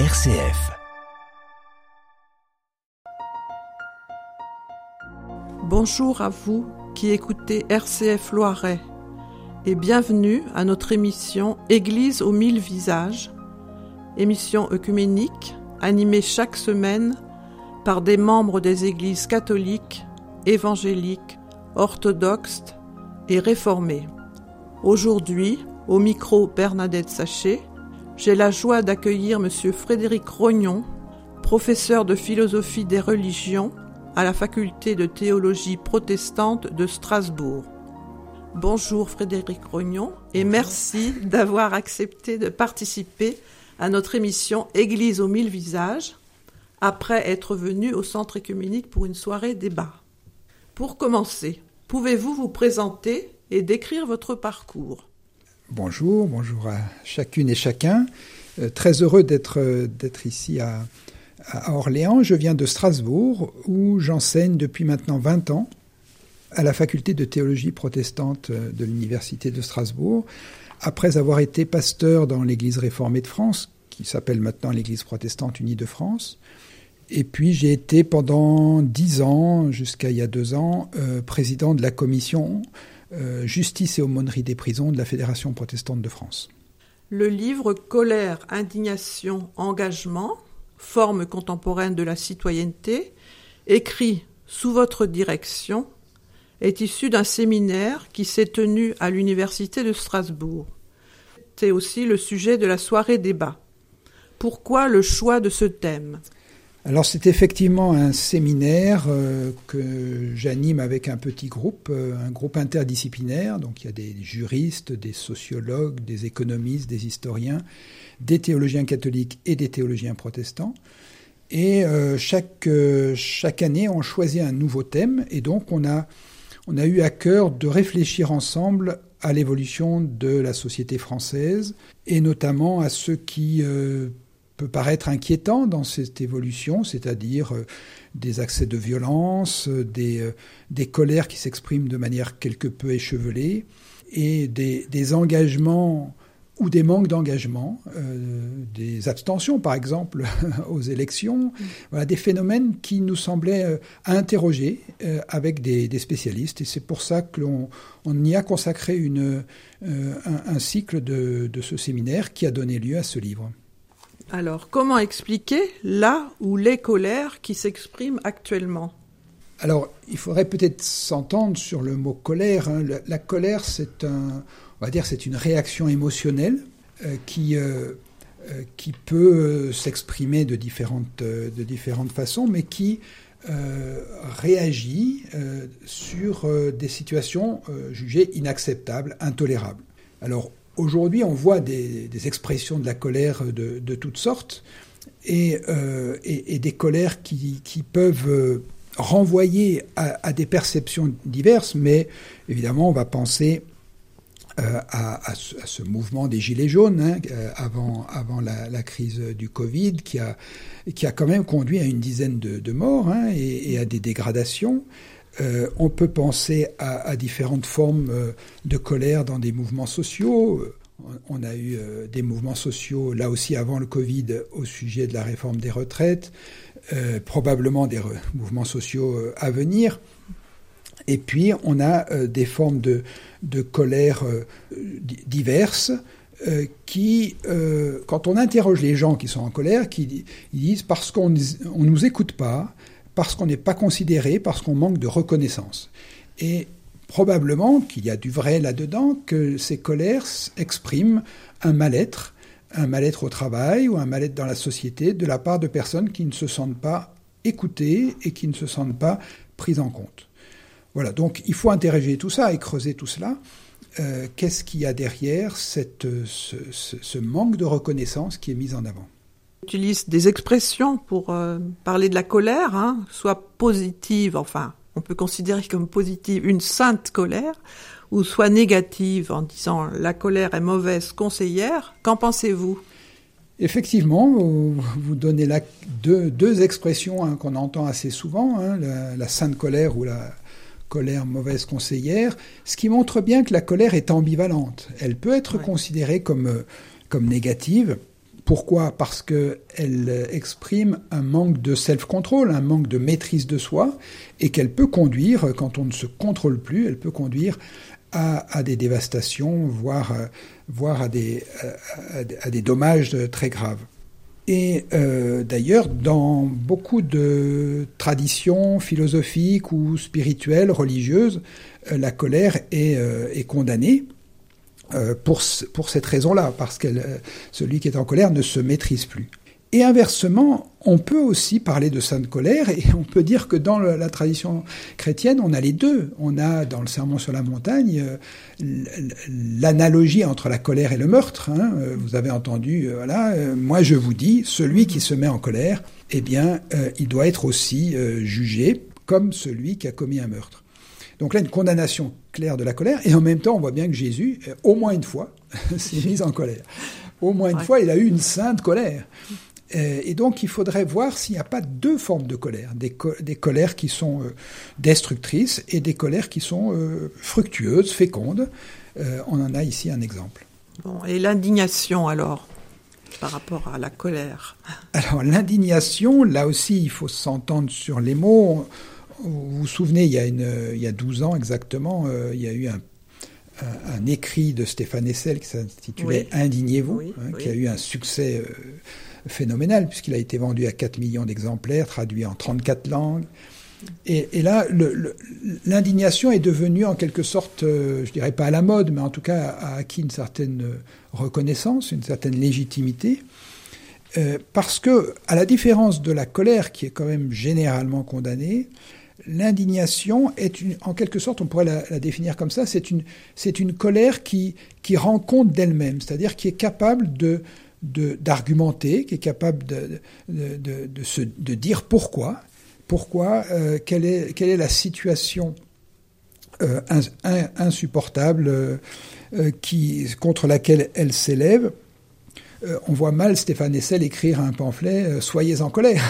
RCF. Bonjour à vous qui écoutez RCF Loiret et bienvenue à notre émission Église aux mille visages, émission œcuménique animée chaque semaine par des membres des églises catholiques, évangéliques, orthodoxes et réformées. Aujourd'hui, au micro Bernadette Sachet, j'ai la joie d'accueillir M. Frédéric Rognon, professeur de philosophie des religions à la faculté de théologie protestante de Strasbourg. Bonjour Frédéric Rognon et merci d'avoir accepté de participer à notre émission Église aux mille visages après être venu au centre écuménique pour une soirée débat. Pour commencer, pouvez-vous vous présenter et décrire votre parcours? Bonjour, bonjour à chacune et chacun. Euh, très heureux d'être d'être ici à, Orléans. Je viens de Strasbourg où j'enseigne depuis maintenant 20 ans à la faculté de théologie protestante de l'université de Strasbourg. Après avoir été pasteur dans l'église réformée de France, qui s'appelle maintenant l'église protestante unie de France. Et puis j'ai été pendant dix ans, jusqu'à il y a deux ans, euh, président de la commission euh, justice et aumônerie des prisons de la Fédération protestante de France. Le livre Colère, indignation, engagement, forme contemporaine de la citoyenneté, écrit sous votre direction, est issu d'un séminaire qui s'est tenu à l'Université de Strasbourg. C'est aussi le sujet de la soirée débat. Pourquoi le choix de ce thème? Alors c'est effectivement un séminaire euh, que j'anime avec un petit groupe, euh, un groupe interdisciplinaire. Donc il y a des juristes, des sociologues, des économistes, des historiens, des théologiens catholiques et des théologiens protestants. Et euh, chaque, chaque année, on choisit un nouveau thème. Et donc on a, on a eu à cœur de réfléchir ensemble à l'évolution de la société française et notamment à ce qui peut paraître inquiétant dans cette évolution, c'est-à-dire euh, des accès de violence, euh, des, euh, des colères qui s'expriment de manière quelque peu échevelée, et des, des engagements ou des manques d'engagement, des abstentions par exemple aux élections, mm. voilà, des phénomènes qui nous semblaient à interroger avec des, des, spécialistes. Et c'est pour ça que l'on on y a consacré une, un, un, cycle de, de ce séminaire qui a donné lieu à ce livre. Alors, comment expliquer la ou les colères qui s'expriment actuellement? Alors, il faudrait peut-être s'entendre sur le mot colère. Hein. La, colère, c'est un, on dire, c'est une réaction émotionnelle euh, qui euh, euh, qui peut s'exprimer de différentes façons, mais qui réagit sur des situations jugées inacceptables, intolérables. Aujourd'hui, on voit des, expressions de la colère de, toutes sortes et, euh, des colères qui, peuvent euh, renvoyer à, des perceptions diverses, mais évidemment, on va penser euh, à, ce, mouvement des Gilets jaunes hein, avant, la, crise du Covid, qui a, qui a quand même conduit à une dizaine de, morts hein, et, à des dégradations. Euh, on peut penser à, différentes formes euh, de colère dans des mouvements sociaux. Euh, on a eu des mouvements sociaux, là aussi avant le Covid, au sujet de la réforme des retraites, probablement des mouvements sociaux à venir. Et puis, on a des formes de, colère diverses qui, quand on interroge les gens qui sont en colère, qui ils disent parce qu'on ne nous écoute pas, parce qu'on n'est pas considéré, parce qu'on manque de reconnaissance. Et probablement qu'il y a du vrai là-dedans, que ces colères expriment un mal-être, un mal-être au travail ou un mal-être dans la société de la part de personnes qui ne se sentent pas écoutées et qui ne se sentent pas prises en compte. Voilà, donc il faut interroger tout ça et creuser tout cela. Euh, qu'est-ce qu'il y a derrière ce manque de reconnaissance qui est mis en avant? Utilise des expressions pour euh, parler de la colère, hein, soit positive, enfin, on peut considérer comme positive une sainte colère, ou soit négative en disant la colère est mauvaise conseillère. Qu'en pensez-vous? Effectivement, vous donnez là deux, deux expressions hein, qu'on entend assez souvent, hein, la, sainte colère ou la colère mauvaise conseillère, ce qui montre bien que la colère est ambivalente. Elle peut être considérée comme, comme négative, Pourquoi? Parce qu'elle exprime un manque de self-control, un manque de maîtrise de soi, et qu'elle peut conduire, quand on ne se contrôle plus, elle peut conduire à, des dévastations, voire, à, des, dommages très graves. Et euh, d'ailleurs, dans beaucoup de traditions philosophiques ou spirituelles, religieuses, euh, la colère est, euh, est condamnée pour, pour cette raison-là, parce que celui qui est en colère ne se maîtrise plus. Et inversement, on peut aussi parler de sainte colère et on peut dire que dans la tradition chrétienne, on a les deux. On a dans le Sermon sur la montagne euh, l'analogie entre la colère et le meurtre. Hein. Euh, vous avez entendu, euh, voilà, moi je vous dis, celui qui se met en colère, eh bien, il doit être aussi jugé comme celui qui a commis un meurtre. Donc là, une condamnation claire de la colère, et en même temps, on voit bien que Jésus, au moins une fois, s'est mis en colère. Au moins une fois, il a eu une sainte colère. Euh, et donc, il faudrait voir s'il n'y a pas deux formes de colère. Des, des colères qui sont euh, destructrices et des colères qui sont euh, fructueuses, fécondes. on en a ici un exemple. Bon, et l'indignation alors par rapport à la colère? Alors l'indignation, là aussi, il faut s'entendre sur les mots. Vous vous souvenez, il y a, une, il y a 12 ans exactement, il y a eu un, un, écrit de Stéphane Essel qui s'intitulait Indignez-vous, hein, qui a eu un succès phénoménal, puisqu'il a été vendu à 4 millions d'exemplaires, traduit en 34 langues. Et, là, l'indignation est devenue en quelque sorte, euh, je dirais pas à la mode, mais en tout cas a acquis une certaine reconnaissance, une certaine légitimité, euh, parce que, à la différence de la colère qui est quand même généralement condamnée, l'indignation est une, en quelque sorte, on pourrait la, définir comme ça, c'est une, colère qui, rend compte d'elle-même, c'est-à-dire qui est capable d'argumenter, qui est capable de, dire pourquoi, pourquoi, euh, quelle, est, la situation euh, insupportable euh, contre laquelle elle s'élève. On voit mal Stéphane Essel écrire un pamphlet Soyez en colère,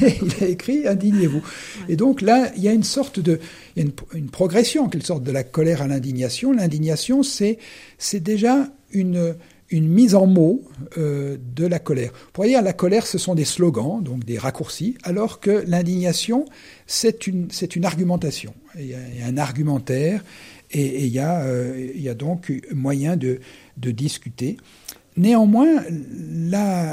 il a écrit Indignez-vous. Et donc là, il y a une sorte de, il y a une, une progression en quelque sorte de la colère à l'indignation. L'indignation, c'est, c'est déjà une, une mise en mots euh, de la colère. Pour dire, la colère, ce sont des slogans, donc des raccourcis, alors que l'indignation, c'est une, c'est une argumentation. Il y, a, un argumentaire et, il, y a, euh, il y a donc moyen de, de discuter. Néanmoins,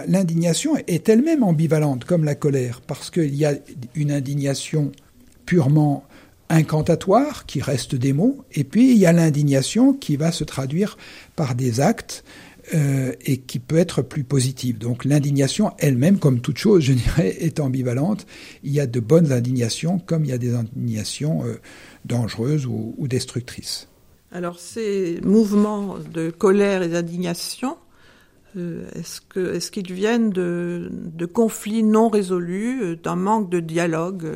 l'indignation est elle-même ambivalente, comme la colère, parce qu'il y a une indignation purement incantatoire, qui reste des mots, et puis il y a l'indignation qui va se traduire par des actes euh, et qui peut être plus positive. Donc l'indignation elle-même, comme toute chose, je dirais, est ambivalente. Il y a de bonnes indignations comme il y a des indignations euh, dangereuses ou, destructrices. Alors ces mouvements de colère et d'indignation, est-ce qu'ils viennent de, conflits non résolus, d'un manque de dialogue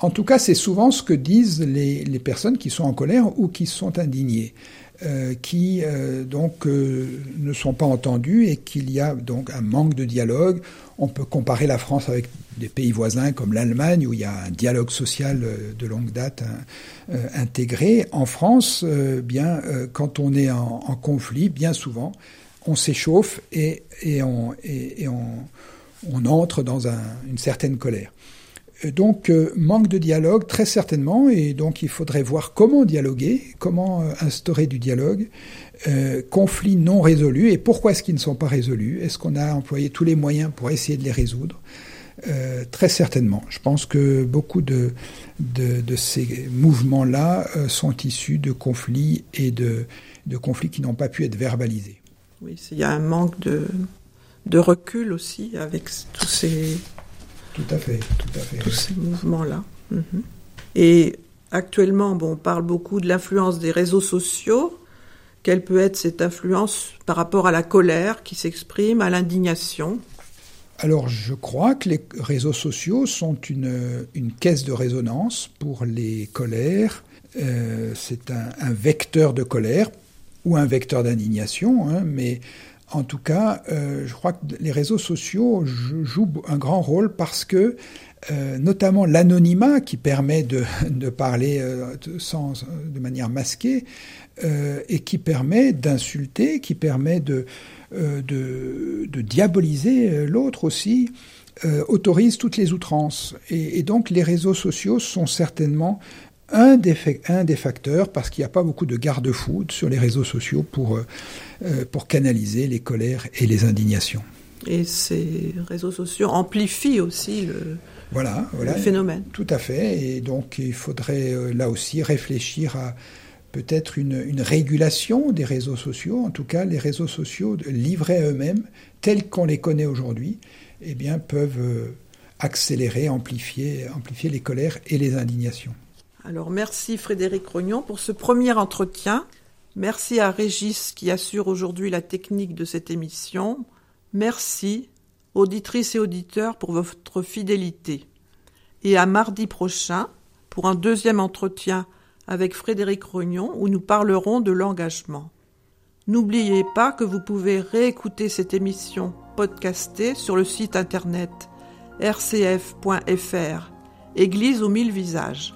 En tout cas, c'est souvent ce que disent les, personnes qui sont en colère ou qui sont indignées. Euh, qui euh, donc euh, ne sont pas entendus et qu'il y a donc un manque de dialogue. On peut comparer la France avec des pays voisins comme l'Allemagne où il y a un dialogue social de longue date hein, intégré. En France, bien quand on est en, conflit, bien souvent, on s'échauffe et, on, entre dans un, une certaine colère. Euh, donc, euh, manque de dialogue, très certainement, et donc il faudrait voir comment dialoguer, comment euh, instaurer du dialogue, conflits non résolus, et pourquoi est-ce qu'ils ne sont pas résolus? Est-ce qu'on a employé tous les moyens pour essayer de les résoudre? Très certainement. Je pense que beaucoup de, ces mouvements-là sont issus de conflits et de conflits qui n'ont pas pu être verbalisés. Oui, il y a un manque de, de recul aussi avec tous ces tout à fait, tout à fait. Tous ces mouvements-là. Mhm. Et actuellement, bon, on parle beaucoup de l'influence des réseaux sociaux. Quelle peut être cette influence par rapport à la colère qui s'exprime, à l'indignation? Alors je crois que les réseaux sociaux sont une, une caisse de résonance pour les colères. Euh, c'est un, vecteur de colère ou un vecteur d'indignation, hein, mais En tout cas, je crois que les réseaux sociaux jouent un grand rôle parce que notamment l'anonymat qui permet de, de parler sans, de manière masquée et qui permet d'insulter, qui permet de, de, de, diaboliser l'autre aussi, euh, autorise toutes les outrances. Et, donc les réseaux sociaux sont certainement un des, un des facteurs, parce qu'il n'y a pas beaucoup de garde-fous sur les réseaux sociaux pour, euh, euh, pour canaliser les colères et les indignations. Et ces réseaux sociaux amplifient aussi le, voilà, voilà, le phénomène. Tout à fait. Et donc il faudrait là aussi réfléchir à peut-être une, une, régulation des réseaux sociaux, en tout cas les réseaux sociaux livrés à eux-mêmes, tels qu'on les connaît aujourd'hui, eh bien, peuvent euh, accélérer, amplifier, amplifier les colères et les indignations. Alors merci Frédéric Rognon pour ce premier entretien. Merci à Régis qui assure aujourd'hui la technique de cette émission. Merci, auditrices et auditeurs, pour votre fidélité. Et à mardi prochain pour un deuxième entretien avec Frédéric Rognon où nous parlerons de l'engagement. N'oubliez pas que vous pouvez réécouter cette émission podcastée sur le site internet rcf.fr Église aux mille visages.